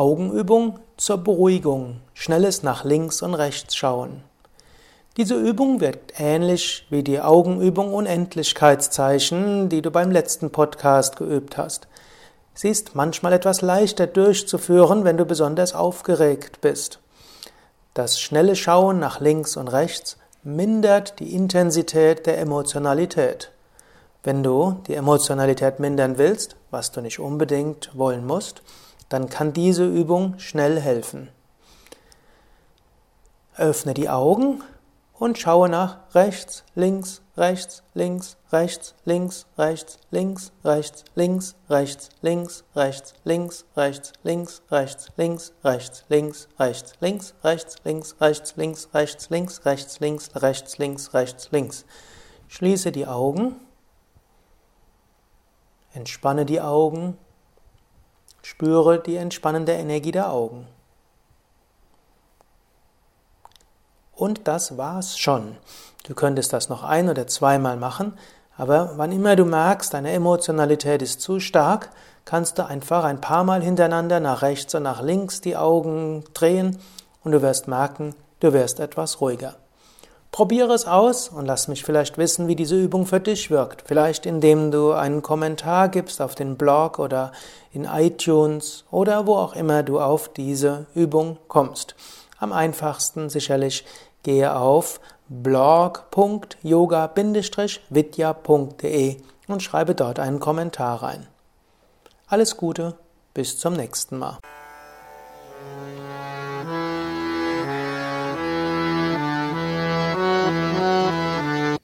Augenübung zur Beruhigung, schnelles nach links und rechts schauen. Diese Übung wird ähnlich wie die Augenübung Unendlichkeitszeichen, die du beim letzten Podcast geübt hast. Sie ist manchmal etwas leichter durchzuführen, wenn du besonders aufgeregt bist. Das schnelle Schauen nach links und rechts mindert die Intensität der Emotionalität. Wenn du die Emotionalität mindern willst, was du nicht unbedingt wollen musst, dann kann diese Übung schnell helfen. Öffne die Augen und schaue nach rechts, links, rechts, links, rechts, links, rechts, links, rechts, links, rechts, links, rechts, links, rechts, links, rechts, links, rechts, links, rechts, links, rechts, links, rechts, links, rechts, links, rechts, links, rechts, links, rechts, links. Schließe die Augen. Entspanne die Augen. Spüre die entspannende Energie der Augen. Und das war's schon. Du könntest das noch ein oder zweimal machen, aber wann immer du merkst, deine Emotionalität ist zu stark, kannst du einfach ein paar Mal hintereinander nach rechts und nach links die Augen drehen und du wirst merken, du wirst etwas ruhiger. Probiere es aus und lass mich vielleicht wissen, wie diese Übung für dich wirkt. Vielleicht indem du einen Kommentar gibst auf den Blog oder in iTunes oder wo auch immer du auf diese Übung kommst. Am einfachsten sicherlich gehe auf blog.yoga-vidya.de und schreibe dort einen Kommentar rein. Alles Gute, bis zum nächsten Mal.